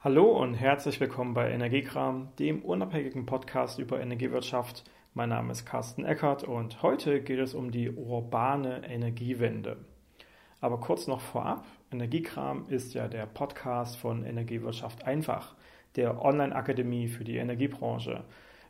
Hallo und herzlich willkommen bei Energiekram, dem unabhängigen Podcast über Energiewirtschaft. Mein Name ist Carsten Eckert und heute geht es um die urbane Energiewende. Aber kurz noch vorab, Energiekram ist ja der Podcast von Energiewirtschaft einfach, der Online-Akademie für die Energiebranche.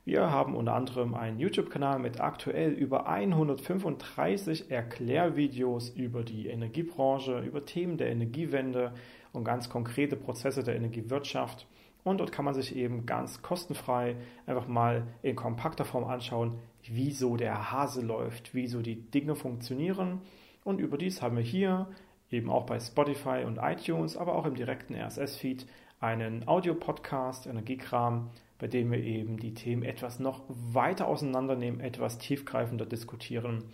Wir haben unter anderem einen YouTube-Kanal mit aktuell über 135 Erklärvideos über die Energiebranche, über Themen der Energiewende und ganz konkrete Prozesse der Energiewirtschaft. Und dort kann man sich eben ganz kostenfrei einfach mal in kompakter Form anschauen, wieso der Hase läuft, wieso die Dinge funktionieren. Und überdies haben wir hier eben auch bei Spotify und iTunes, aber auch im direkten RSS-Feed einen Audiopodcast, Energiekram, bei dem wir eben die Themen etwas noch weiter auseinandernehmen, etwas tiefgreifender diskutieren.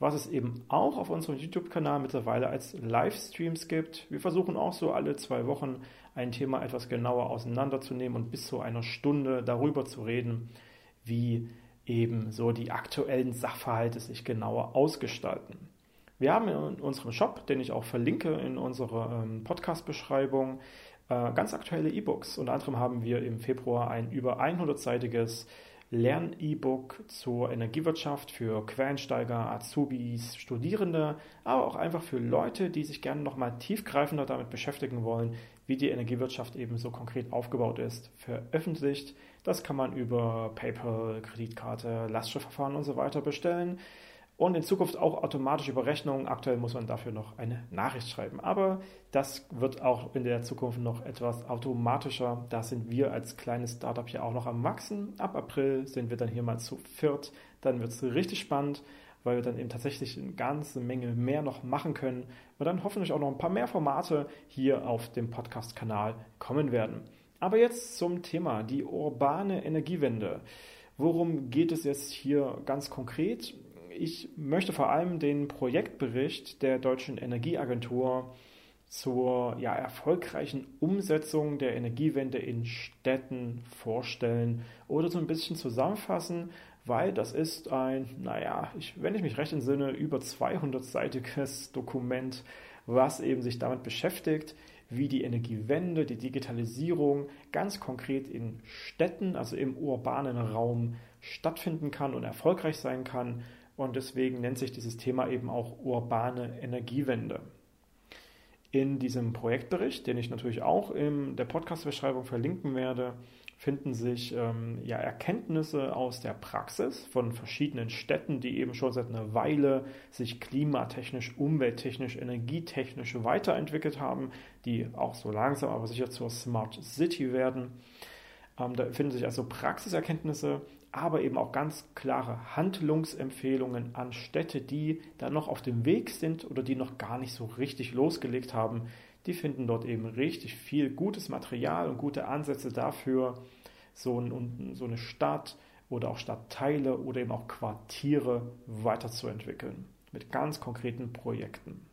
Was es eben auch auf unserem YouTube-Kanal mittlerweile als Livestreams gibt. Wir versuchen auch so alle zwei Wochen ein Thema etwas genauer auseinanderzunehmen und bis zu einer Stunde darüber zu reden, wie eben so die aktuellen Sachverhalte sich genauer ausgestalten. Wir haben in unserem Shop, den ich auch verlinke in unserer ähm, Podcast-Beschreibung, äh, ganz aktuelle E-Books. Unter anderem haben wir im Februar ein über 100-seitiges Lern-E-Book zur Energiewirtschaft für Quereinsteiger, Azubis, Studierende, aber auch einfach für Leute, die sich gerne nochmal tiefgreifender damit beschäftigen wollen, wie die Energiewirtschaft eben so konkret aufgebaut ist, veröffentlicht. Das kann man über PayPal, Kreditkarte, Lastschriftverfahren und so weiter bestellen und in Zukunft auch automatische Überrechnungen. Aktuell muss man dafür noch eine Nachricht schreiben. Aber das wird auch in der Zukunft noch etwas automatischer. Da sind wir als kleines Startup hier auch noch am Wachsen. Ab April sind wir dann hier mal zu viert. Dann wird es richtig spannend, weil wir dann eben tatsächlich eine ganze Menge mehr noch machen können und dann hoffentlich auch noch ein paar mehr Formate hier auf dem Podcast-Kanal kommen werden. Aber jetzt zum Thema, die urbane Energiewende. Worum geht es jetzt hier ganz konkret? Ich möchte vor allem den Projektbericht der Deutschen Energieagentur zur ja, erfolgreichen Umsetzung der Energiewende in Städten vorstellen oder so ein bisschen zusammenfassen, weil das ist ein, naja, ich, wenn ich mich recht entsinne, über 200-seitiges Dokument, was eben sich damit beschäftigt, wie die Energiewende, die Digitalisierung ganz konkret in Städten, also im urbanen Raum stattfinden kann und erfolgreich sein kann und deswegen nennt sich dieses Thema eben auch urbane Energiewende. In diesem Projektbericht, den ich natürlich auch in der Podcast-Beschreibung verlinken werde, finden sich ähm, ja, Erkenntnisse aus der Praxis von verschiedenen Städten, die eben schon seit einer Weile sich klimatechnisch, umwelttechnisch, energietechnisch weiterentwickelt haben, die auch so langsam aber sicher zur Smart City werden. Ähm, da finden sich also Praxiserkenntnisse, aber eben auch ganz klare Handlungsempfehlungen an Städte, die da noch auf dem Weg sind oder die noch gar nicht so richtig losgelegt haben. Die finden dort eben richtig viel gutes Material und gute Ansätze dafür, so, ein, so eine Stadt oder auch Stadtteile oder eben auch Quartiere weiterzuentwickeln mit ganz konkreten Projekten.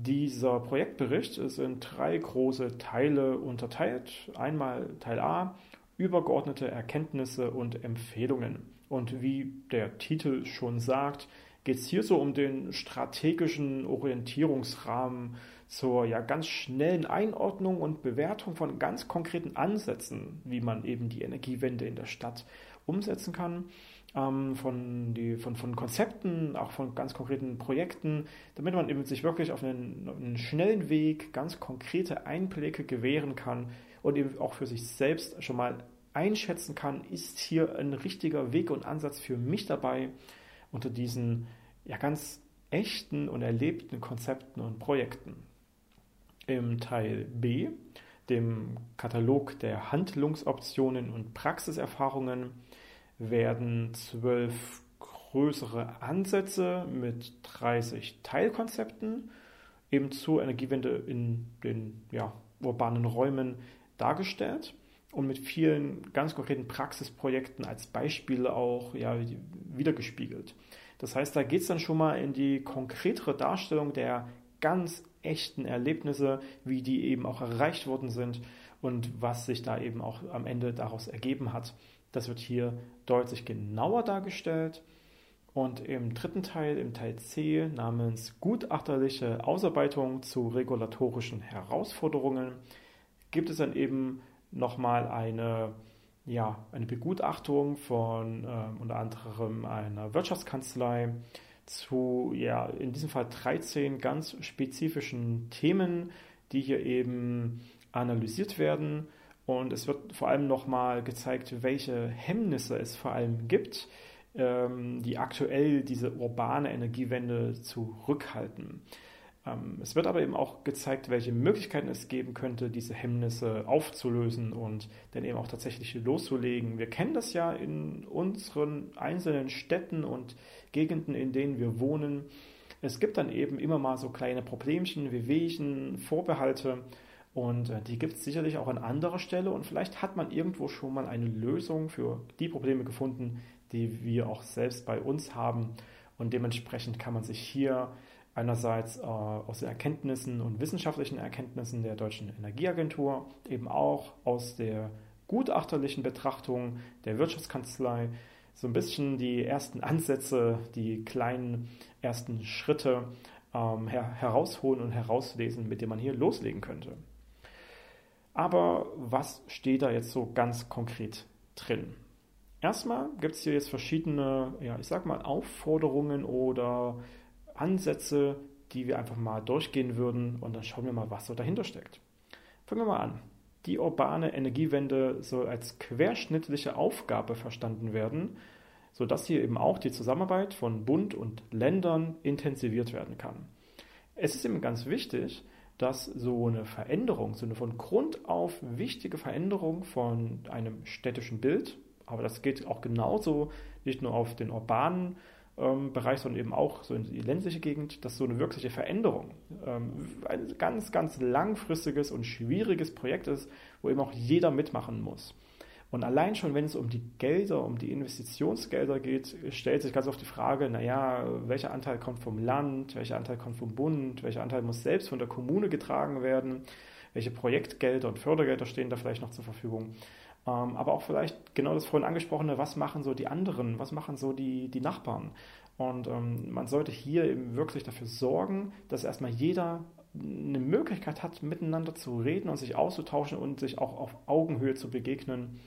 Dieser Projektbericht ist in drei große Teile unterteilt. Einmal Teil A, übergeordnete Erkenntnisse und Empfehlungen. Und wie der Titel schon sagt, geht es hier so um den strategischen Orientierungsrahmen zur ja ganz schnellen Einordnung und Bewertung von ganz konkreten Ansätzen, wie man eben die Energiewende in der Stadt umsetzen kann, ähm, von, die, von, von Konzepten, auch von ganz konkreten Projekten, damit man eben sich wirklich auf einen, einen schnellen Weg ganz konkrete Einblicke gewähren kann, und eben auch für sich selbst schon mal einschätzen kann, ist hier ein richtiger Weg und Ansatz für mich dabei unter diesen ja ganz echten und erlebten Konzepten und Projekten. Im Teil B, dem Katalog der Handlungsoptionen und Praxiserfahrungen, werden zwölf größere Ansätze mit 30 Teilkonzepten eben zur Energiewende in den ja, urbanen Räumen dargestellt und mit vielen ganz konkreten Praxisprojekten als Beispiele auch ja, wiedergespiegelt. Das heißt, da geht es dann schon mal in die konkretere Darstellung der ganz echten Erlebnisse, wie die eben auch erreicht worden sind und was sich da eben auch am Ende daraus ergeben hat. Das wird hier deutlich genauer dargestellt. Und im dritten Teil, im Teil C namens Gutachterliche Ausarbeitung zu regulatorischen Herausforderungen, gibt es dann eben nochmal eine, ja, eine Begutachtung von äh, unter anderem einer Wirtschaftskanzlei zu, ja, in diesem Fall 13 ganz spezifischen Themen, die hier eben analysiert werden. Und es wird vor allem nochmal gezeigt, welche Hemmnisse es vor allem gibt, ähm, die aktuell diese urbane Energiewende zurückhalten. Ähm, es wird aber eben auch gezeigt, welche Möglichkeiten es geben könnte, diese Hemmnisse aufzulösen und dann eben auch tatsächlich loszulegen. Wir kennen das ja in unseren einzelnen Städten und Gegenden, in denen wir wohnen. Es gibt dann eben immer mal so kleine Problemchen, Wehwehchen, Vorbehalte und äh, die gibt es sicherlich auch an anderer Stelle und vielleicht hat man irgendwo schon mal eine Lösung für die Probleme gefunden, die wir auch selbst bei uns haben und dementsprechend kann man sich hier einerseits äh, aus den Erkenntnissen und wissenschaftlichen Erkenntnissen der Deutschen Energieagentur, eben auch aus der gutachterlichen Betrachtung der Wirtschaftskanzlei so ein bisschen die ersten Ansätze, die kleinen ersten Schritte ähm, her herausholen und herauslesen, mit denen man hier loslegen könnte. Aber was steht da jetzt so ganz konkret drin? Erstmal gibt es hier jetzt verschiedene, ja, ich sag mal, Aufforderungen oder Ansätze, die wir einfach mal durchgehen würden und dann schauen wir mal, was so dahinter steckt. Fangen wir mal an. Die urbane Energiewende soll als querschnittliche Aufgabe verstanden werden, sodass hier eben auch die Zusammenarbeit von Bund und Ländern intensiviert werden kann. Es ist eben ganz wichtig, dass so eine Veränderung, so eine von Grund auf wichtige Veränderung von einem städtischen Bild, aber das geht auch genauso nicht nur auf den urbanen ähm, Bereich, sondern eben auch so in die ländliche Gegend, dass so eine wirkliche Veränderung ähm, ein ganz, ganz langfristiges und schwieriges Projekt ist, wo eben auch jeder mitmachen muss. Und allein schon, wenn es um die Gelder, um die Investitionsgelder geht, stellt sich ganz oft die Frage, naja, welcher Anteil kommt vom Land, welcher Anteil kommt vom Bund, welcher Anteil muss selbst von der Kommune getragen werden, welche Projektgelder und Fördergelder stehen da vielleicht noch zur Verfügung. Ähm, aber auch vielleicht genau das vorhin angesprochene, was machen so die anderen, was machen so die, die Nachbarn. Und ähm, man sollte hier eben wirklich dafür sorgen, dass erstmal jeder eine Möglichkeit hat, miteinander zu reden und sich auszutauschen und sich auch auf Augenhöhe zu begegnen,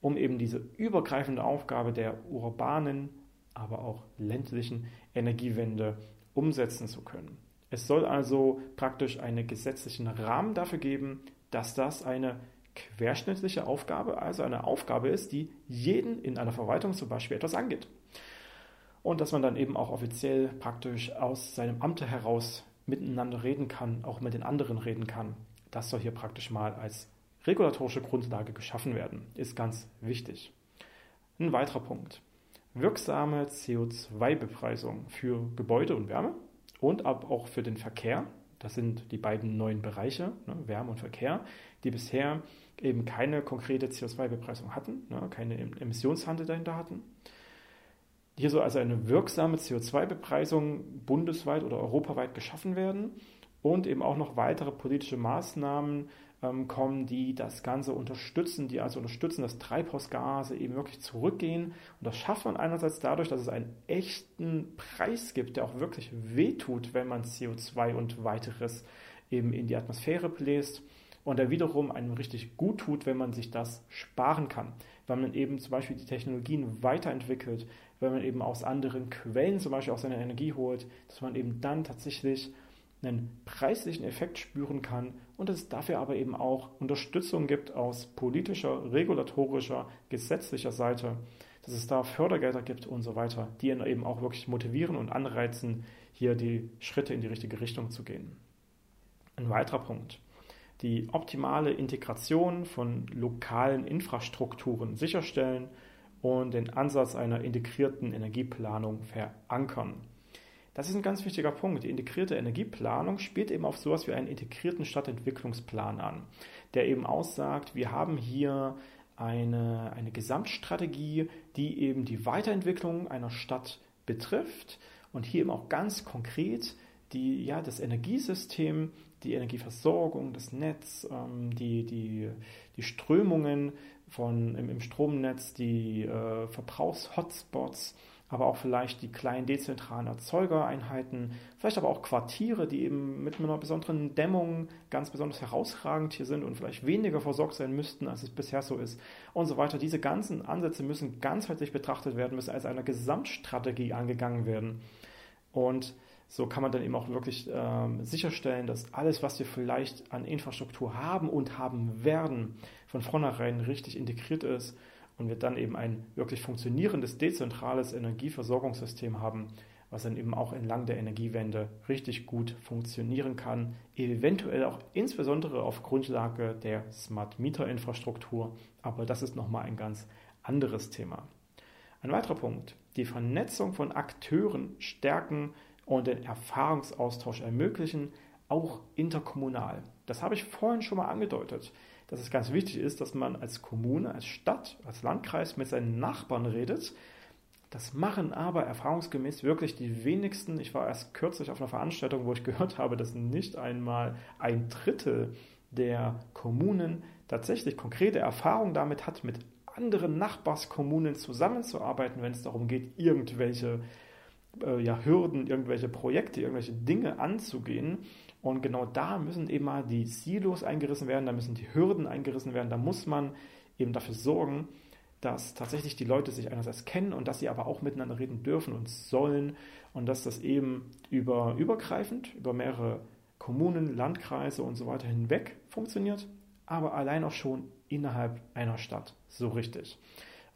um eben diese übergreifende Aufgabe der urbanen, aber auch ländlichen Energiewende umsetzen zu können. Es soll also praktisch einen gesetzlichen Rahmen dafür geben, dass das eine querschnittliche Aufgabe, also eine Aufgabe ist, die jeden in einer Verwaltung zum Beispiel etwas angeht. Und dass man dann eben auch offiziell praktisch aus seinem Amt heraus miteinander reden kann, auch mit den anderen reden kann. Das soll hier praktisch mal als regulatorische Grundlage geschaffen werden. Ist ganz wichtig. Ein weiterer Punkt. Wirksame CO2-Bepreisung für Gebäude und Wärme und auch für den Verkehr. Das sind die beiden neuen Bereiche, ne, Wärme und Verkehr, die bisher eben keine konkrete CO2-Bepreisung hatten, ne, keine Emissionshandel dahinter hatten. Hier soll also eine wirksame CO2-Bepreisung bundesweit oder europaweit geschaffen werden und eben auch noch weitere politische Maßnahmen ähm, kommen, die das Ganze unterstützen, die also unterstützen, dass Treibhausgase eben wirklich zurückgehen. Und das schafft man einerseits dadurch, dass es einen echten Preis gibt, der auch wirklich wehtut, wenn man CO2 und weiteres eben in die Atmosphäre bläst und der wiederum einem richtig gut tut, wenn man sich das sparen kann, weil man eben zum Beispiel die Technologien weiterentwickelt, wenn man eben aus anderen Quellen zum Beispiel auch seine Energie holt, dass man eben dann tatsächlich einen preislichen Effekt spüren kann und es dafür aber eben auch Unterstützung gibt aus politischer, regulatorischer, gesetzlicher Seite, dass es da Fördergelder gibt und so weiter, die eben auch wirklich motivieren und anreizen, hier die Schritte in die richtige Richtung zu gehen. Ein weiterer Punkt die optimale Integration von lokalen Infrastrukturen sicherstellen und den Ansatz einer integrierten Energieplanung verankern. Das ist ein ganz wichtiger Punkt. Die integrierte Energieplanung spielt eben auf sowas wie einen integrierten Stadtentwicklungsplan an, der eben aussagt, wir haben hier eine, eine Gesamtstrategie, die eben die Weiterentwicklung einer Stadt betrifft und hier eben auch ganz konkret die, ja, das Energiesystem die Energieversorgung, das Netz, ähm, die, die, die Strömungen von, im, im Stromnetz, die äh, Verbrauchshotspots, aber auch vielleicht die kleinen dezentralen Erzeugereinheiten, vielleicht aber auch Quartiere, die eben mit einer besonderen Dämmung ganz besonders herausragend hier sind und vielleicht weniger versorgt sein müssten, als es bisher so ist und so weiter. Diese ganzen Ansätze müssen ganzheitlich betrachtet werden, müssen als eine Gesamtstrategie angegangen werden. Und so kann man dann eben auch wirklich ähm, sicherstellen, dass alles, was wir vielleicht an Infrastruktur haben und haben werden, von vornherein richtig integriert ist und wir dann eben ein wirklich funktionierendes, dezentrales Energieversorgungssystem haben, was dann eben auch entlang der Energiewende richtig gut funktionieren kann, eventuell auch insbesondere auf Grundlage der Smart Meter Infrastruktur, aber das ist nochmal ein ganz anderes Thema. Ein weiterer Punkt, die Vernetzung von Akteuren stärken und den Erfahrungsaustausch ermöglichen, auch interkommunal. Das habe ich vorhin schon mal angedeutet dass es ganz wichtig ist, dass man als Kommune, als Stadt, als Landkreis mit seinen Nachbarn redet. Das machen aber erfahrungsgemäß wirklich die wenigsten. Ich war erst kürzlich auf einer Veranstaltung, wo ich gehört habe, dass nicht einmal ein Drittel der Kommunen tatsächlich konkrete Erfahrung damit hat, mit anderen Nachbarskommunen zusammenzuarbeiten, wenn es darum geht, irgendwelche äh, ja, Hürden, irgendwelche Projekte, irgendwelche Dinge anzugehen. Und genau da müssen eben mal die Silos eingerissen werden, da müssen die Hürden eingerissen werden, da muss man eben dafür sorgen, dass tatsächlich die Leute sich einerseits kennen und dass sie aber auch miteinander reden dürfen und sollen und dass das eben über, übergreifend, über mehrere Kommunen, Landkreise und so weiter hinweg funktioniert, aber allein auch schon innerhalb einer Stadt so richtig.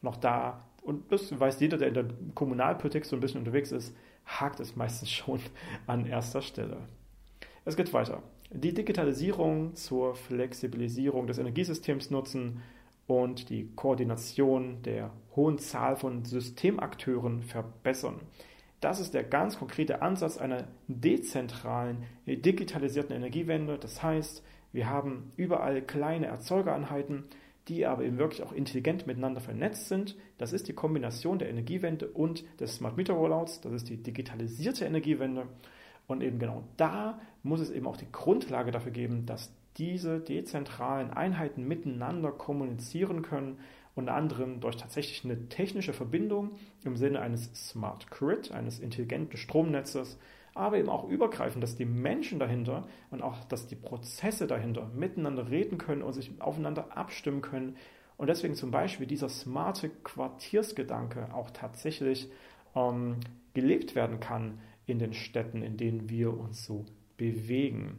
Noch da, und das weiß jeder, der in der Kommunalpolitik so ein bisschen unterwegs ist, hakt es meistens schon an erster Stelle. Es geht weiter. Die Digitalisierung zur Flexibilisierung des Energiesystems nutzen und die Koordination der hohen Zahl von Systemakteuren verbessern. Das ist der ganz konkrete Ansatz einer dezentralen, digitalisierten Energiewende. Das heißt, wir haben überall kleine Erzeugereinheiten, die aber eben wirklich auch intelligent miteinander vernetzt sind. Das ist die Kombination der Energiewende und des Smart Meter Rollouts. Das ist die digitalisierte Energiewende. Und eben genau da muss es eben auch die Grundlage dafür geben, dass diese dezentralen Einheiten miteinander kommunizieren können, unter anderem durch tatsächlich eine technische Verbindung im Sinne eines Smart Grid, eines intelligenten Stromnetzes, aber eben auch übergreifend, dass die Menschen dahinter und auch, dass die Prozesse dahinter miteinander reden können und sich aufeinander abstimmen können. Und deswegen zum Beispiel dieser smarte Quartiersgedanke auch tatsächlich ähm, gelebt werden kann in den Städten, in denen wir uns so bewegen.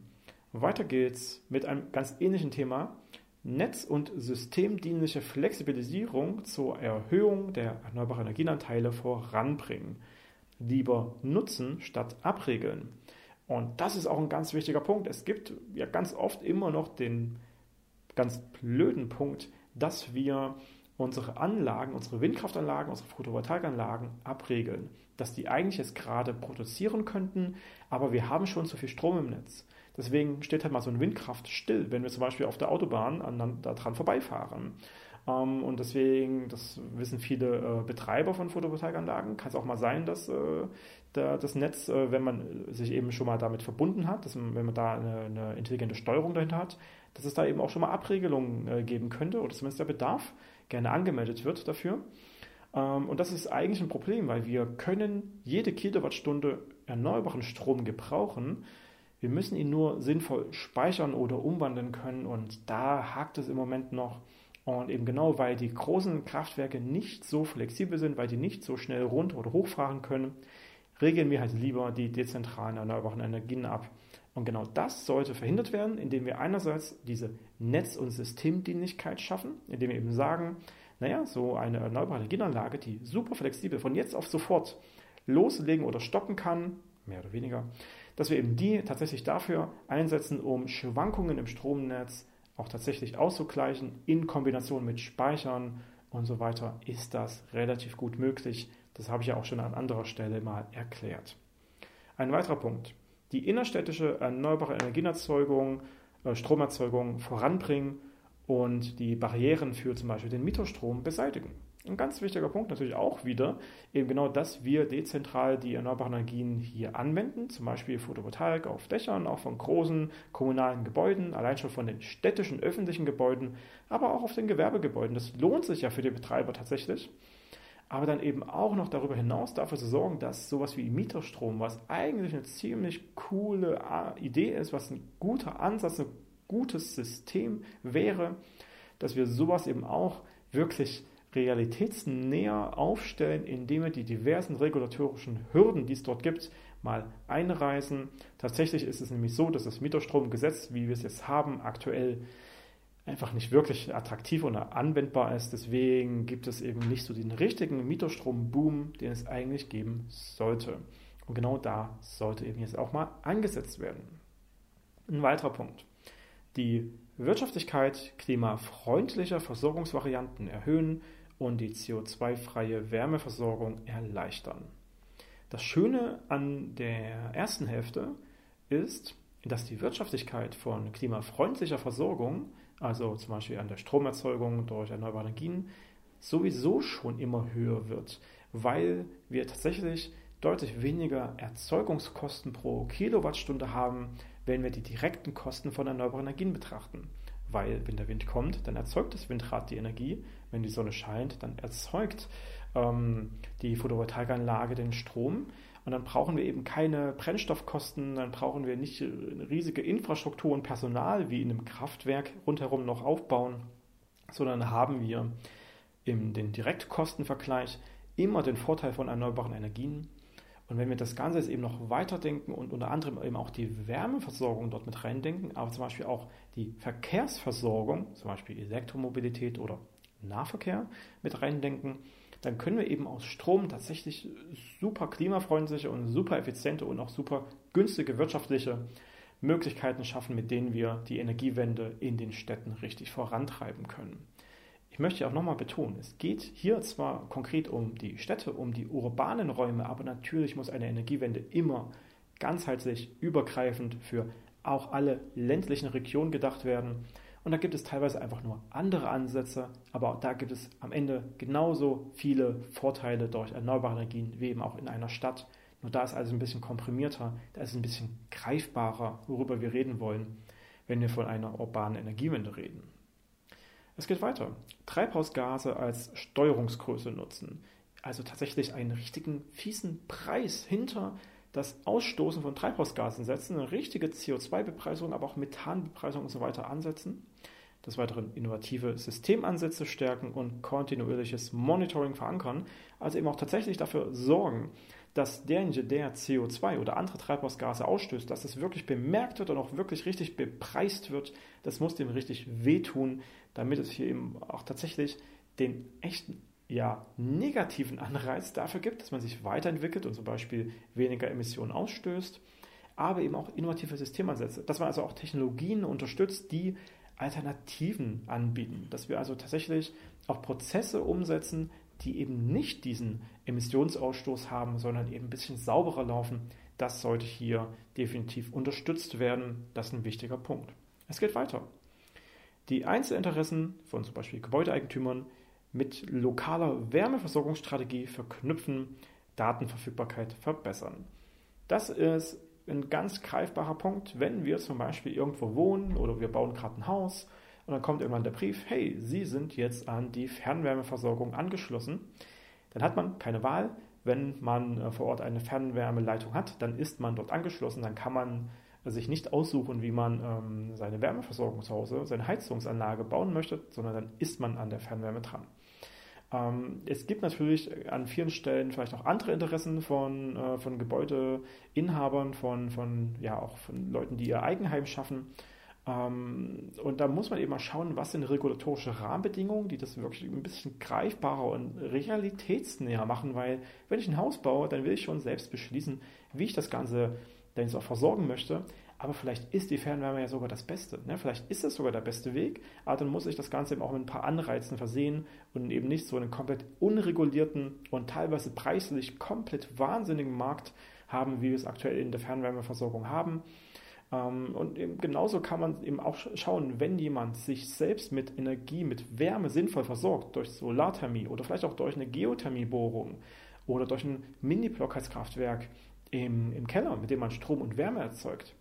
Weiter geht's mit einem ganz ähnlichen Thema. Netz- und systemdienliche Flexibilisierung zur Erhöhung der erneuerbaren Energienanteile voranbringen. Lieber nutzen statt abregeln. Und das ist auch ein ganz wichtiger Punkt. Es gibt ja ganz oft immer noch den ganz blöden Punkt, dass wir unsere Anlagen, unsere Windkraftanlagen, unsere Photovoltaikanlagen abregeln, dass die eigentlich jetzt gerade produzieren könnten, aber wir haben schon zu viel Strom im Netz. Deswegen steht halt mal so eine Windkraft still, wenn wir zum Beispiel auf der Autobahn an, daran vorbeifahren. Ähm, und deswegen, das wissen viele äh, Betreiber von Photovoltaikanlagen, kann es auch mal sein, dass äh, das Netz, äh, wenn man sich eben schon mal damit verbunden hat, dass man, wenn man da eine, eine, intelligente Steuerung dahinter hat, dass es da eben auch schon mal Abregelungen geben könnte oder zumindest der Bedarf gerne angemeldet wird dafür. Ähm, und das ist eigentlich ein Problem, weil wir können jede Kilowattstunde erneuerbaren Strom gebrauchen. Wir müssen ihn nur sinnvoll speichern oder umwandeln können und da hakt es im Moment noch. Und eben genau, weil die großen Kraftwerke nicht so flexibel sind, weil die nicht so schnell runter oder hochfahren können, regeln wir halt lieber die dezentralen erneuerbaren Energien ab. Und genau das sollte verhindert werden, indem wir einerseits diese Netz- und Systemdienlichkeit schaffen, indem wir eben sagen, naja, so eine erneuerbare Energieanlage, die super flexibel von jetzt auf sofort loslegen oder stoppen kann, mehr oder weniger, dass wir eben die tatsächlich dafür einsetzen, um Schwankungen im Stromnetz auch tatsächlich auszugleichen, in Kombination mit Speichern und so weiter, ist das relativ gut möglich. Das habe ich ja auch schon an anderer Stelle mal erklärt. Ein weiterer Punkt die innerstädtische erneuerbare Energieerzeugung, äh, Stromerzeugung voranbringen und die Barrieren für zum Beispiel den Mieterstrom beseitigen. Ein ganz wichtiger Punkt natürlich auch wieder, eben genau, dass wir dezentral die erneuerbaren Energien hier anwenden, zum Beispiel Photovoltaik auf Dächern, auch von großen kommunalen Gebäuden, allein schon von den städtischen öffentlichen Gebäuden, aber auch auf den Gewerbegebäuden. Das lohnt sich ja für die Betreiber tatsächlich. aber dann eben auch noch darüber hinaus dafür zu sorgen, dass sowas wie Mieterstrom, was eigentlich eine ziemlich coole Idee ist, was ein guter Ansatz, ein gutes System wäre, dass wir sowas eben auch wirklich realitätsnäher aufstellen, indem wir die diversen regulatorischen Hürden, die es dort gibt, mal einreißen. Tatsächlich ist es nämlich so, dass das Mieterstromgesetz, wie wir es jetzt haben, aktuell einfach nicht wirklich attraktiv oder anwendbar ist. Deswegen gibt es eben nicht so den richtigen Mieterstrom-Boom, den es eigentlich geben sollte. Und genau da sollte eben jetzt auch mal angesetzt werden. Ein weiterer Punkt. Die Wirtschaftlichkeit klimafreundlicher Versorgungsvarianten erhöhen und die CO2-freie Wärmeversorgung erleichtern. Das Schöne an der ersten Hälfte ist, dass die Wirtschaftlichkeit von klimafreundlicher Versorgung, also zum Beispiel an der Stromerzeugung durch erneuerbare Energien, sowieso schon immer höher wird, weil wir tatsächlich deutlich weniger Erzeugungskosten pro Kilowattstunde haben, wenn wir die direkten Kosten von erneuerbaren Energien betrachten. Weil wenn der Wind kommt, dann erzeugt das Windrad die Energie. Wenn die Sonne scheint, dann erzeugt ähm, die Photovoltaikanlage den Strom. Und dann brauchen wir eben keine Brennstoffkosten, dann brauchen wir nicht eine riesige Infrastruktur und Personal wie in einem Kraftwerk rundherum noch aufbauen, sondern haben wir in den Direktkostenvergleich immer den Vorteil von erneuerbaren Energien. Und wenn wir das Ganze jetzt eben noch weiterdenken und unter anderem eben auch die Wärmeversorgung dort mit reindenken, aber zum Beispiel auch die Verkehrsversorgung, zum Beispiel Elektromobilität oder Nahverkehr mit reindenken, dann können wir eben aus Strom tatsächlich super klimafreundliche und super effiziente und auch super günstige wirtschaftliche Möglichkeiten schaffen, mit denen wir die Energiewende in den Städten richtig vorantreiben können. Ich möchte auch nochmal betonen, es geht hier zwar konkret um die Städte, um die urbanen Räume, aber natürlich muss eine Energiewende immer ganzheitlich, übergreifend für auch alle ländlichen Regionen gedacht werden. Und da gibt es teilweise einfach nur andere Ansätze, aber auch da gibt es am Ende genauso viele Vorteile durch erneuerbare Energien wie eben auch in einer Stadt. Nur da ist alles ein bisschen komprimierter, da ist es ein bisschen greifbarer, worüber wir reden wollen, wenn wir von einer urbanen Energiewende reden. Es geht weiter. Treibhausgase als Steuerungsgröße nutzen. Also tatsächlich einen richtigen fiesen Preis hinter das Ausstoßen von Treibhausgasen setzen, eine richtige CO2-Bepreisung, aber auch Methanbepreisung und so weiter ansetzen. Des Weiteren innovative Systemansätze stärken und kontinuierliches Monitoring verankern, also eben auch tatsächlich dafür sorgen, dass derjenige, der CO2 oder andere Treibhausgase ausstößt, dass es wirklich bemerkt wird und auch wirklich richtig bepreist wird, das muss dem richtig wehtun, damit es hier eben auch tatsächlich den echten ja, negativen Anreiz dafür gibt, dass man sich weiterentwickelt und zum Beispiel weniger Emissionen ausstößt, aber eben auch innovative Systemansätze, dass man also auch Technologien unterstützt, die Alternativen anbieten, dass wir also tatsächlich auch Prozesse umsetzen, die eben nicht diesen Emissionsausstoß haben, sondern eben ein bisschen sauberer laufen. Das sollte hier definitiv unterstützt werden. Das ist ein wichtiger Punkt. Es geht weiter. Die Einzelinteressen von zum Beispiel Gebäudeeigentümern mit lokaler Wärmeversorgungsstrategie verknüpfen, Datenverfügbarkeit verbessern. Das ist ein ganz greifbarer Punkt, wenn wir zum Beispiel irgendwo wohnen oder wir bauen gerade ein Haus und dann kommt irgendwann der Brief, hey, Sie sind jetzt an die Fernwärmeversorgung angeschlossen. Dann hat man keine Wahl. Wenn man äh, vor Ort eine Fernwärmeleitung hat, dann ist man dort angeschlossen, dann kann man sich nicht aussuchen, wie man ähm, seine Wärmeversorgung zu Hause, seine Heizungsanlage bauen möchte, sondern dann ist man an der Fernwärme dran. Ähm, es gibt natürlich an vielen Stellen vielleicht auch andere Interessen von, äh, von Gebäudeinhabern, von, von, ja, auch von Leuten, die ihr Eigenheim schaffen. Ähm, und da muss man eben mal schauen, was sind regulatorische Rahmenbedingungen, die das wirklich ein bisschen greifbarer und realitätsnäher machen, weil wenn ich ein Haus baue, dann will ich schon selbst beschließen, wie ich das Ganze dann auch versorgen möchte aber vielleicht ist die Fernwärme ja sogar das Beste. Ne? Vielleicht ist das sogar der beste Weg, aber dann muss ich das Ganze eben auch mit ein paar Anreizen versehen und eben nicht so einen komplett unregulierten und teilweise preislich komplett wahnsinnigen Markt haben, wie wir es aktuell in der Fernwärmeversorgung haben. Ähm, und eben genauso kann man eben auch schauen, wenn jemand sich selbst mit Energie, mit Wärme sinnvoll versorgt, durch Solarthermie oder vielleicht auch durch eine Geothermiebohrung oder durch ein Mini-Blockheizkraftwerk im, im Keller, mit dem man Strom und Wärme erzeugt,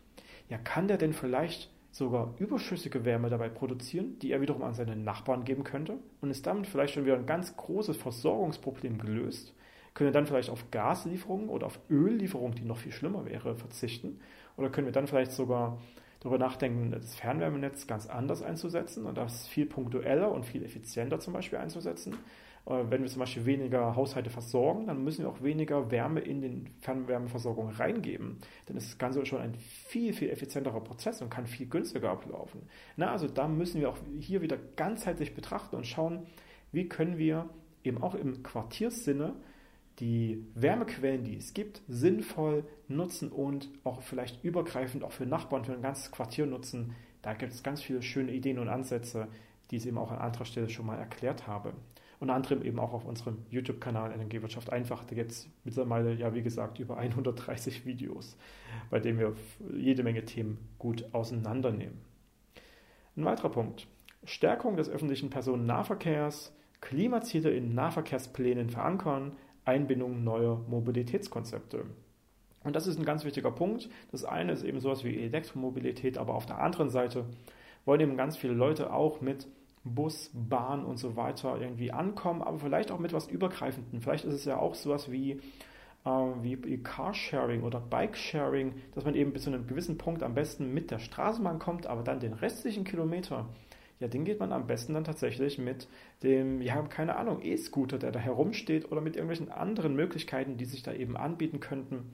ja, kann der denn vielleicht sogar überschüssige Wärme dabei produzieren, die er wiederum an seine Nachbarn geben könnte und ist damit vielleicht schon wieder ein ganz großes Versorgungsproblem gelöst, wir dann vielleicht auf Gaslieferungen oder auf Öllieferungen, die noch viel schlimmer wäre, verzichten oder können wir dann vielleicht sogar darüber nachdenken, das Fernwärmenetz ganz anders einzusetzen und das viel punktueller und viel effizienter zum Beispiel einzusetzen. Wenn wir zum Beispiel weniger Haushalte versorgen, dann müssen wir auch weniger Wärme in den Fernwärmeversorgung reingeben. Denn das Ganze ist schon ein viel, viel effizienterer Prozess und kann viel günstiger ablaufen. Na, also da müssen wir auch hier wieder ganzheitlich betrachten und schauen, wie können wir eben auch im Quartierssinne die Wärmequellen, die es gibt, sinnvoll nutzen und auch vielleicht übergreifend auch für Nachbarn, für ein ganzes Quartier nutzen. Da gibt es ganz viele schöne Ideen und Ansätze, die ich eben auch an anderer Stelle schon mal erklärt habe. Unter anderem eben auch auf unserem YouTube-Kanal Energiewirtschaft einfach. Da gibt es mittlerweile, ja, wie gesagt, über 130 Videos, bei denen wir jede Menge Themen gut auseinandernehmen. Ein weiterer Punkt. Stärkung des öffentlichen Personennahverkehrs, Klimaziele in Nahverkehrsplänen verankern, Einbindung neuer Mobilitätskonzepte. Und das ist ein ganz wichtiger Punkt. Das eine ist eben sowas wie Elektromobilität, aber auf der anderen Seite wollen eben ganz viele Leute auch mit Bus, Bahn und so weiter irgendwie ankommen, aber vielleicht auch mit was Übergreifenden. Vielleicht ist es ja auch sowas wie, äh, wie Carsharing oder Bikesharing, dass man eben bis zu einem gewissen Punkt am besten mit der Straßenbahn kommt, aber dann den restlichen Kilometer ja, den geht man am besten dann tatsächlich mit dem, ja, keine Ahnung, E-Scooter, der da herumsteht oder mit irgendwelchen anderen Möglichkeiten, die sich da eben anbieten könnten.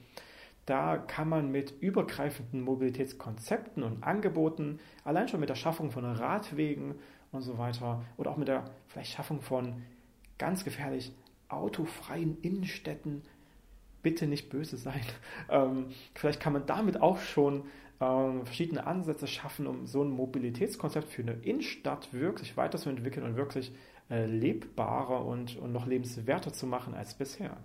Da kann man mit übergreifenden Mobilitätskonzepten und Angeboten, allein schon mit der Schaffung von Radwegen und so weiter oder auch mit der vielleicht Schaffung von ganz gefährlich autofreien Innenstädten, bitte nicht böse sein, ähm, vielleicht kann man damit auch schon ähm, verschiedene Ansätze schaffen, um so ein Mobilitätskonzept für eine Innenstadt wirklich weiterzuentwickeln und wirklich äh, lebbarer und, und noch lebenswerter zu machen als bisher.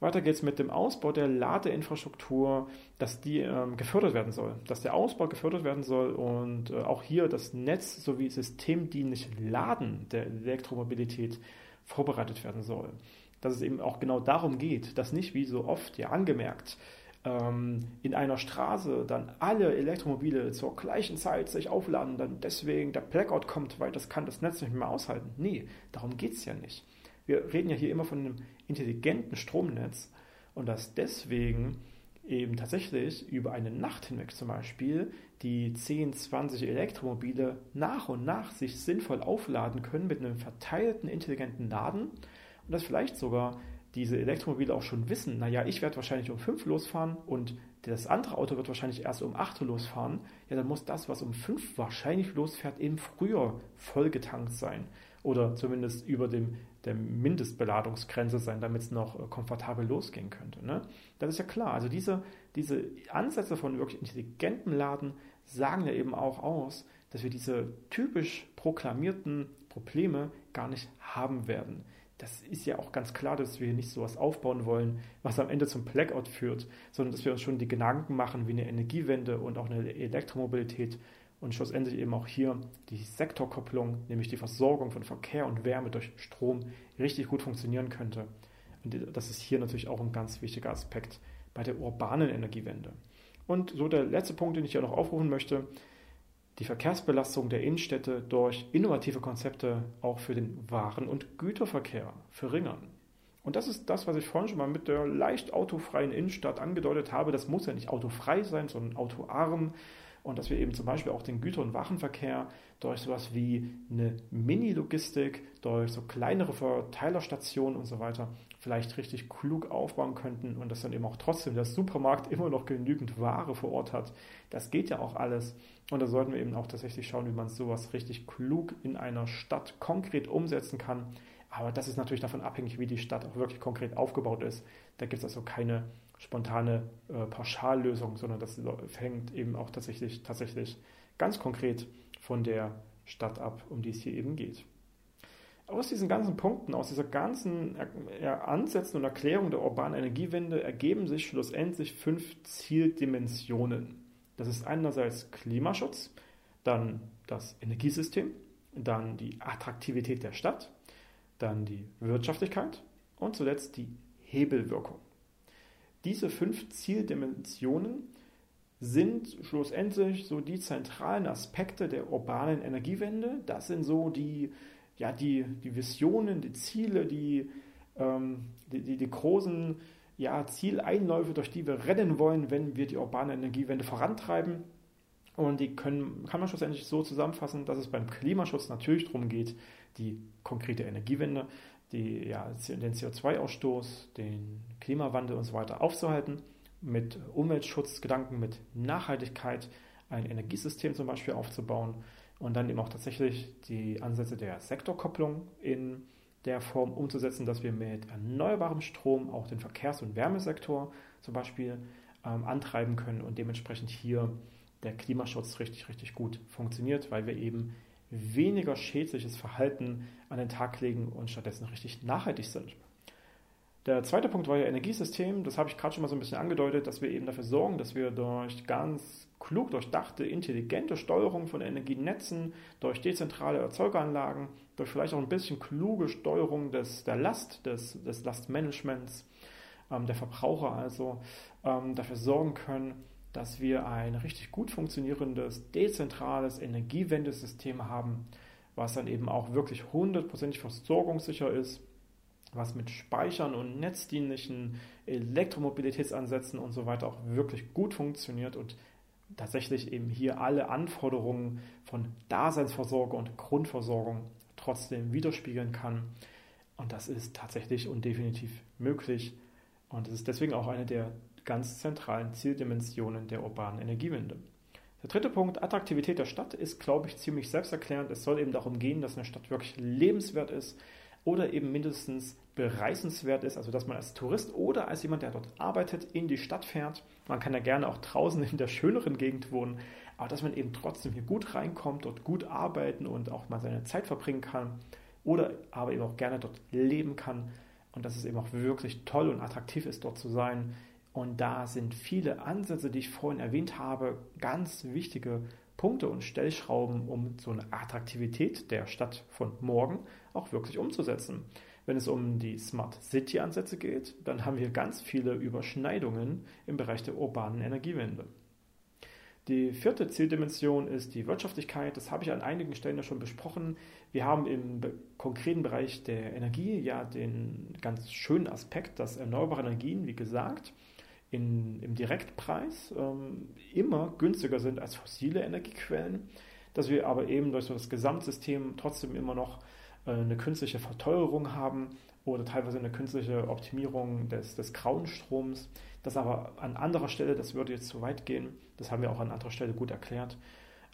Weiter geht es mit dem Ausbau der Ladeinfrastruktur, dass die ähm, gefördert werden soll, dass der Ausbau gefördert werden soll und äh, auch hier das Netz sowie systemdienliche Laden der Elektromobilität vorbereitet werden soll. Dass es eben auch genau darum geht, dass nicht wie so oft ja angemerkt in einer Straße dann alle Elektromobile zur gleichen Zeit sich aufladen, dann deswegen der Blackout kommt, weil das kann das Netz nicht mehr aushalten. Nee, darum geht es ja nicht. Wir reden ja hier immer von einem intelligenten Stromnetz und dass deswegen eben tatsächlich über eine Nacht hinweg zum Beispiel die 10, 20 Elektromobile nach und nach sich sinnvoll aufladen können mit einem verteilten intelligenten Laden und das vielleicht sogar diese Elektromobile auch schon wissen, naja, ich werde wahrscheinlich um 5 losfahren und das andere Auto wird wahrscheinlich erst um 8 Uhr losfahren, ja, dann muss das, was um 5 wahrscheinlich losfährt, eben früher vollgetankt sein. Oder zumindest über dem, der Mindestbeladungsgrenze sein, damit es noch äh, komfortabel losgehen könnte. Ne? Das ist ja klar. Also diese, diese Ansätze von wirklich intelligentem Laden sagen ja eben auch aus, dass wir diese typisch proklamierten Probleme gar nicht haben werden das ist ja auch ganz klar, dass wir nicht sowas aufbauen wollen, was am Ende zum Blackout führt, sondern dass wir uns schon die Gedanken machen, wie eine Energiewende und auch eine Elektromobilität und schlussendlich eben auch hier die Sektorkopplung, nämlich die Versorgung von Verkehr und Wärme durch Strom, richtig gut funktionieren könnte. Und das ist hier natürlich auch ein ganz wichtiger Aspekt bei der urbanen Energiewende. Und so der letzte Punkt, den ich hier noch aufrufen möchte, die Verkehrsbelastung der Innenstädte durch innovative Konzepte auch für den Waren- und Güterverkehr verringern. Und das ist das, was ich vorhin schon mal mit der leicht autofreien Innenstadt angedeutet habe. Das muss ja nicht autofrei sein, sondern autoarm und dass wir eben zum Beispiel auch den Güter- und Warenverkehr durch sowas wie eine Mini-Logistik, durch so kleinere Verteilerstationen und so weiter vielleicht richtig klug aufbauen könnten und dass dann eben auch trotzdem der Supermarkt immer noch genügend Ware vor Ort hat. Das geht ja auch alles. Und da sollten wir eben auch tatsächlich schauen, wie man sowas richtig klug in einer Stadt konkret umsetzen kann. Aber das ist natürlich davon abhängig, wie die Stadt auch wirklich konkret aufgebaut ist. Da gibt es also keine spontane äh, Pauschallösung, sondern das hängt eben auch tatsächlich, tatsächlich ganz konkret von der Stadt ab, um die es hier eben geht. Aus diesen ganzen Punkten, aus dieser ganzen ja, Ansätzen und Erklärung der urbanen Energiewende ergeben sich schlussendlich fünf Zieldimensionen. Das ist einerseits Klimaschutz, dann das Energiesystem, dann die Attraktivität der Stadt, dann die Wirtschaftlichkeit und zuletzt die Hebelwirkung. Diese fünf Zieldimensionen sind schlussendlich so die zentralen Aspekte der urbanen Energiewende. Das sind so die, ja, die, die Visionen, die Ziele, die, ähm, die, die, die, großen ja, Zieleinläufe, durch die wir rennen wollen, wenn wir die urbane Energiewende vorantreiben. Und die können, kann man schlussendlich so zusammenfassen, dass es beim Klimaschutz natürlich darum geht, die konkrete Energiewende, die, ja, den CO2-Ausstoß, den Klimawandel und so weiter aufzuhalten mit Umweltschutzgedanken, mit Nachhaltigkeit ein Energiesystem zum Beispiel aufzubauen und dann eben auch tatsächlich die Ansätze der Sektorkopplung in der Form umzusetzen, dass wir mit erneuerbarem Strom auch den Verkehrs- und Wärmesektor zum Beispiel ähm, antreiben können und dementsprechend hier der Klimaschutz richtig, richtig gut funktioniert, weil wir eben weniger schädliches Verhalten an den Tag legen und stattdessen richtig nachhaltig sind. Der zweite Punkt war ja Energiesystem. Das habe ich gerade schon mal so ein bisschen angedeutet, dass wir eben dafür sorgen, dass wir durch ganz klug durchdachte, intelligente Steuerung von Energienetzen, durch dezentrale Erzeugeranlagen, durch vielleicht auch ein bisschen kluge Steuerung des, der Last, des, des Lastmanagements, ähm, der Verbraucher also, ähm, dafür sorgen können, dass wir ein richtig gut funktionierendes, dezentrales Energiewendesystem haben, was dann eben auch wirklich hundertprozentig versorgungssicher ist was mit Speichern und netzdienlichen Elektromobilitätsansätzen und so weiter auch wirklich gut funktioniert und tatsächlich eben hier alle Anforderungen von Daseinsversorgung und Grundversorgung trotzdem widerspiegeln kann. Und das ist tatsächlich und definitiv möglich. Und es ist deswegen auch eine der ganz zentralen Zieldimensionen der urbanen Energiewende. Der dritte Punkt, Attraktivität der Stadt, ist, glaube ich, ziemlich selbsterklärend. Es soll eben darum gehen, dass eine Stadt wirklich lebenswert ist, oder eben mindestens bereisenswert ist, also dass man als Tourist oder als jemand, der dort arbeitet, in die Stadt fährt. Man kann ja gerne auch draußen in der schöneren Gegend wohnen, aber dass man eben trotzdem hier gut reinkommt, dort gut arbeiten und auch mal seine Zeit verbringen kann oder aber eben auch gerne dort leben kann und dass es eben auch wirklich toll und attraktiv ist, dort zu sein. Und da sind viele Ansätze, die ich vorhin erwähnt habe, ganz wichtige Punkte und Stellschrauben, um so eine Attraktivität der Stadt von morgen auch wirklich umzusetzen. Wenn es um die Smart City Ansätze geht, dann haben wir ganz viele Überschneidungen im Bereich der urbanen Energiewende. Die vierte Zieldimension ist die Wirtschaftlichkeit. Das habe ich an einigen Stellen ja schon besprochen. Wir haben im konkreten Bereich der Energie ja den ganz schönen Aspekt, dass erneuerbare Energien, wie gesagt, in, im Direktpreis ähm, immer günstiger sind als fossile Energiequellen, dass wir aber eben durch so das Gesamtsystem trotzdem immer noch äh, eine künstliche Verteuerung haben oder teilweise eine künstliche Optimierung des, des grauen Stroms. Das aber an anderer Stelle, das würde jetzt zu weit gehen, das haben wir auch an anderer Stelle gut erklärt.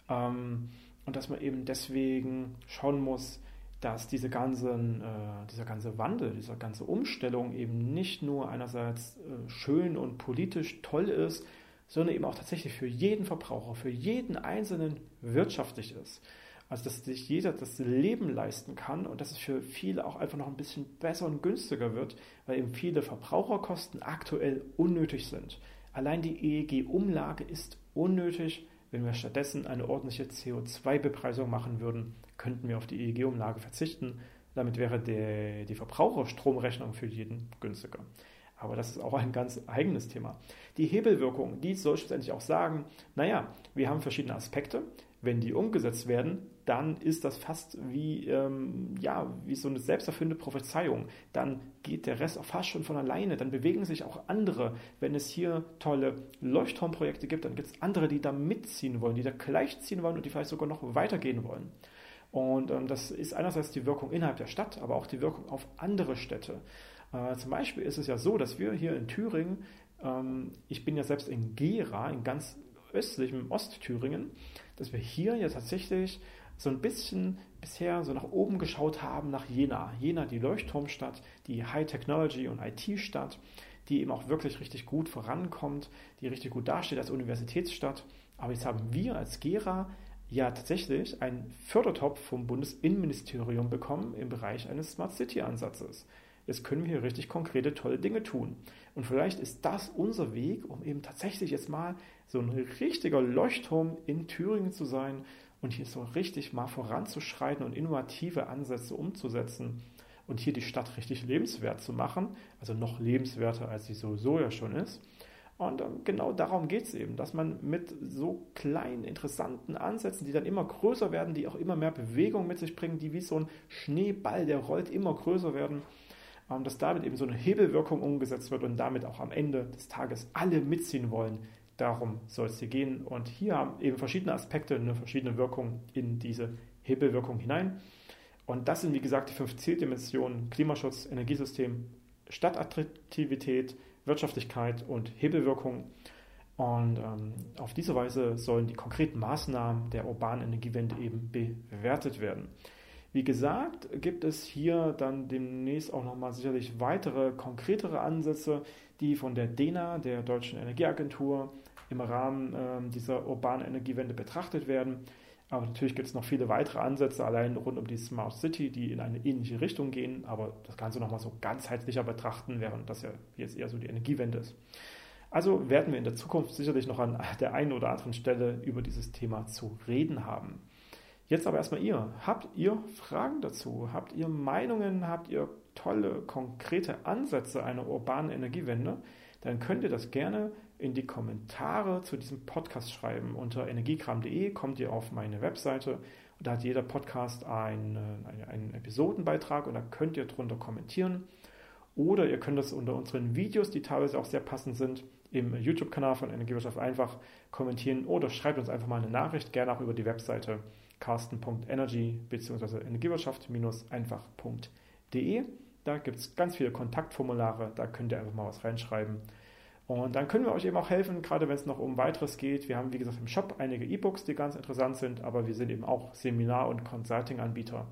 Ähm, und dass man eben deswegen schauen muss, dass diese ganzen, äh, dieser ganze Wandel, diese ganze Umstellung eben nicht nur einerseits äh, schön und politisch toll ist, sondern eben auch tatsächlich für jeden Verbraucher, für jeden Einzelnen wirtschaftlich ist. Also dass sich jeder das Leben leisten kann und dass es für viele auch einfach noch ein bisschen besser und günstiger wird, weil eben viele Verbraucherkosten aktuell unnötig sind. Allein die EEG-Umlage ist unnötig, wenn wir stattdessen eine ordentliche CO2-Bepreisung machen würden, könnten wir auf die EEG-Umlage verzichten. Damit wäre der, die Verbraucherstromrechnung für jeden günstiger. Aber das ist auch ein ganz eigenes Thema. Die Hebelwirkung, die soll schlussendlich auch sagen, naja, wir haben verschiedene Aspekte. Wenn die umgesetzt werden, dann ist das fast wie, ähm, ja, wie so eine selbsterfüllende Prophezeiung. Dann geht der Rest auch fast schon von alleine. Dann bewegen sich auch andere. Wenn es hier tolle Leuchtturmprojekte gibt, dann gibt es andere, die da mitziehen wollen, die da gleichziehen wollen und die vielleicht sogar noch weitergehen wollen. Und ähm, das ist einerseits die Wirkung innerhalb der Stadt, aber auch die Wirkung auf andere Städte. Äh, zum Beispiel ist es ja so, dass wir hier in Thüringen, ähm, ich bin ja selbst in Gera, in ganz östlichem Ostthüringen, dass wir hier ja tatsächlich so ein bisschen bisher so nach oben geschaut haben, nach Jena. Jena, die Leuchtturmstadt, die High Technology und IT-Stadt, die eben auch wirklich richtig gut vorankommt, die richtig gut dasteht als Universitätsstadt. Aber jetzt haben wir als Gera ja tatsächlich einen Fördertopf vom Bundesinnenministerium bekommen im Bereich eines Smart City Ansatzes. Jetzt können wir hier richtig konkrete, tolle Dinge tun. Und vielleicht ist das unser Weg, um eben tatsächlich jetzt mal so ein richtiger Leuchtturm in Thüringen zu sein und hier so richtig mal voranzuschreiten und innovative Ansätze umzusetzen und hier die Stadt richtig lebenswert zu machen, also noch lebenswerter, als sie sowieso ja schon ist. Und ähm, genau darum geht es eben, dass man mit so kleinen, interessanten Ansätzen, die dann immer größer werden, die auch immer mehr Bewegung mit sich bringen, die wie so ein Schneeball, der rollt, immer größer werden, ähm, dass damit eben so eine Hebelwirkung umgesetzt wird und damit auch am Ende des Tages alle mitziehen wollen. Darum soll es hier gehen. Und hier haben eben verschiedene Aspekte eine verschiedene Wirkung in diese Hebelwirkung hinein. Und das sind, wie gesagt, die fünf Zieldimensionen: Klimaschutz, Energiesystem, Stadtattraktivität, Wirtschaftlichkeit und Hebelwirkung. Und ähm, auf diese Weise sollen die konkreten Maßnahmen der urbanen Energiewende eben bewertet werden. Wie gesagt, gibt es hier dann demnächst auch nochmal sicherlich weitere, konkretere Ansätze, die von der DENA, der Deutschen Energieagentur, im Rahmen äh, dieser urbanen Energiewende betrachtet werden. Aber natürlich gibt es noch viele weitere Ansätze, allein rund um die Smart City, die in eine ähnliche Richtung gehen, aber das Ganze nochmal so ganzheitlicher betrachten, während das ja jetzt eher so die Energiewende ist. Also werden wir in der Zukunft sicherlich noch an der einen oder anderen Stelle über dieses Thema zu reden haben. Jetzt aber erstmal ihr. Habt ihr Fragen dazu? Habt ihr Meinungen? Habt ihr tolle, konkrete Ansätze einer urbanen Energiewende? Dann könnt ihr das gerne in die Kommentare zu diesem Podcast schreiben. Unter energiekram.de kommt ihr auf meine Webseite und da hat jeder Podcast einen, einen Episodenbeitrag und da könnt ihr drunter kommentieren. Oder ihr könnt das unter unseren Videos, die teilweise auch sehr passend sind, im YouTube-Kanal von Energiewirtschaft einfach kommentieren oder schreibt uns einfach mal eine Nachricht, gerne auch über die Webseite carsten.energy bzw. energiewirtschaft-einfach.de. Da gibt es ganz viele Kontaktformulare, da könnt ihr einfach mal was reinschreiben. Und dann können wir euch eben auch helfen, gerade wenn es noch um weiteres geht. Wir haben, wie gesagt, im Shop einige E-Books, die ganz interessant sind, aber wir sind eben auch Seminar- und Consulting-Anbieter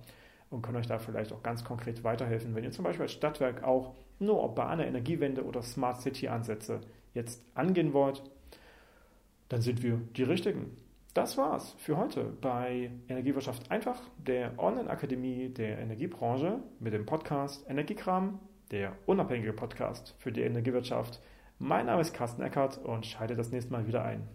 und können euch da vielleicht auch ganz konkret weiterhelfen, wenn ihr zum Beispiel als Stadtwerk auch nur urbane Energiewende oder Smart City-Ansätze jetzt angehen wollt, dann sind wir die Richtigen. Das war's für heute bei Energiewirtschaft einfach, der Online-Akademie der Energiebranche mit dem Podcast Energiekram, der unabhängige Podcast für die Energiewirtschaft mein Name ist Carsten Eckert und schalte das nächste Mal wieder ein.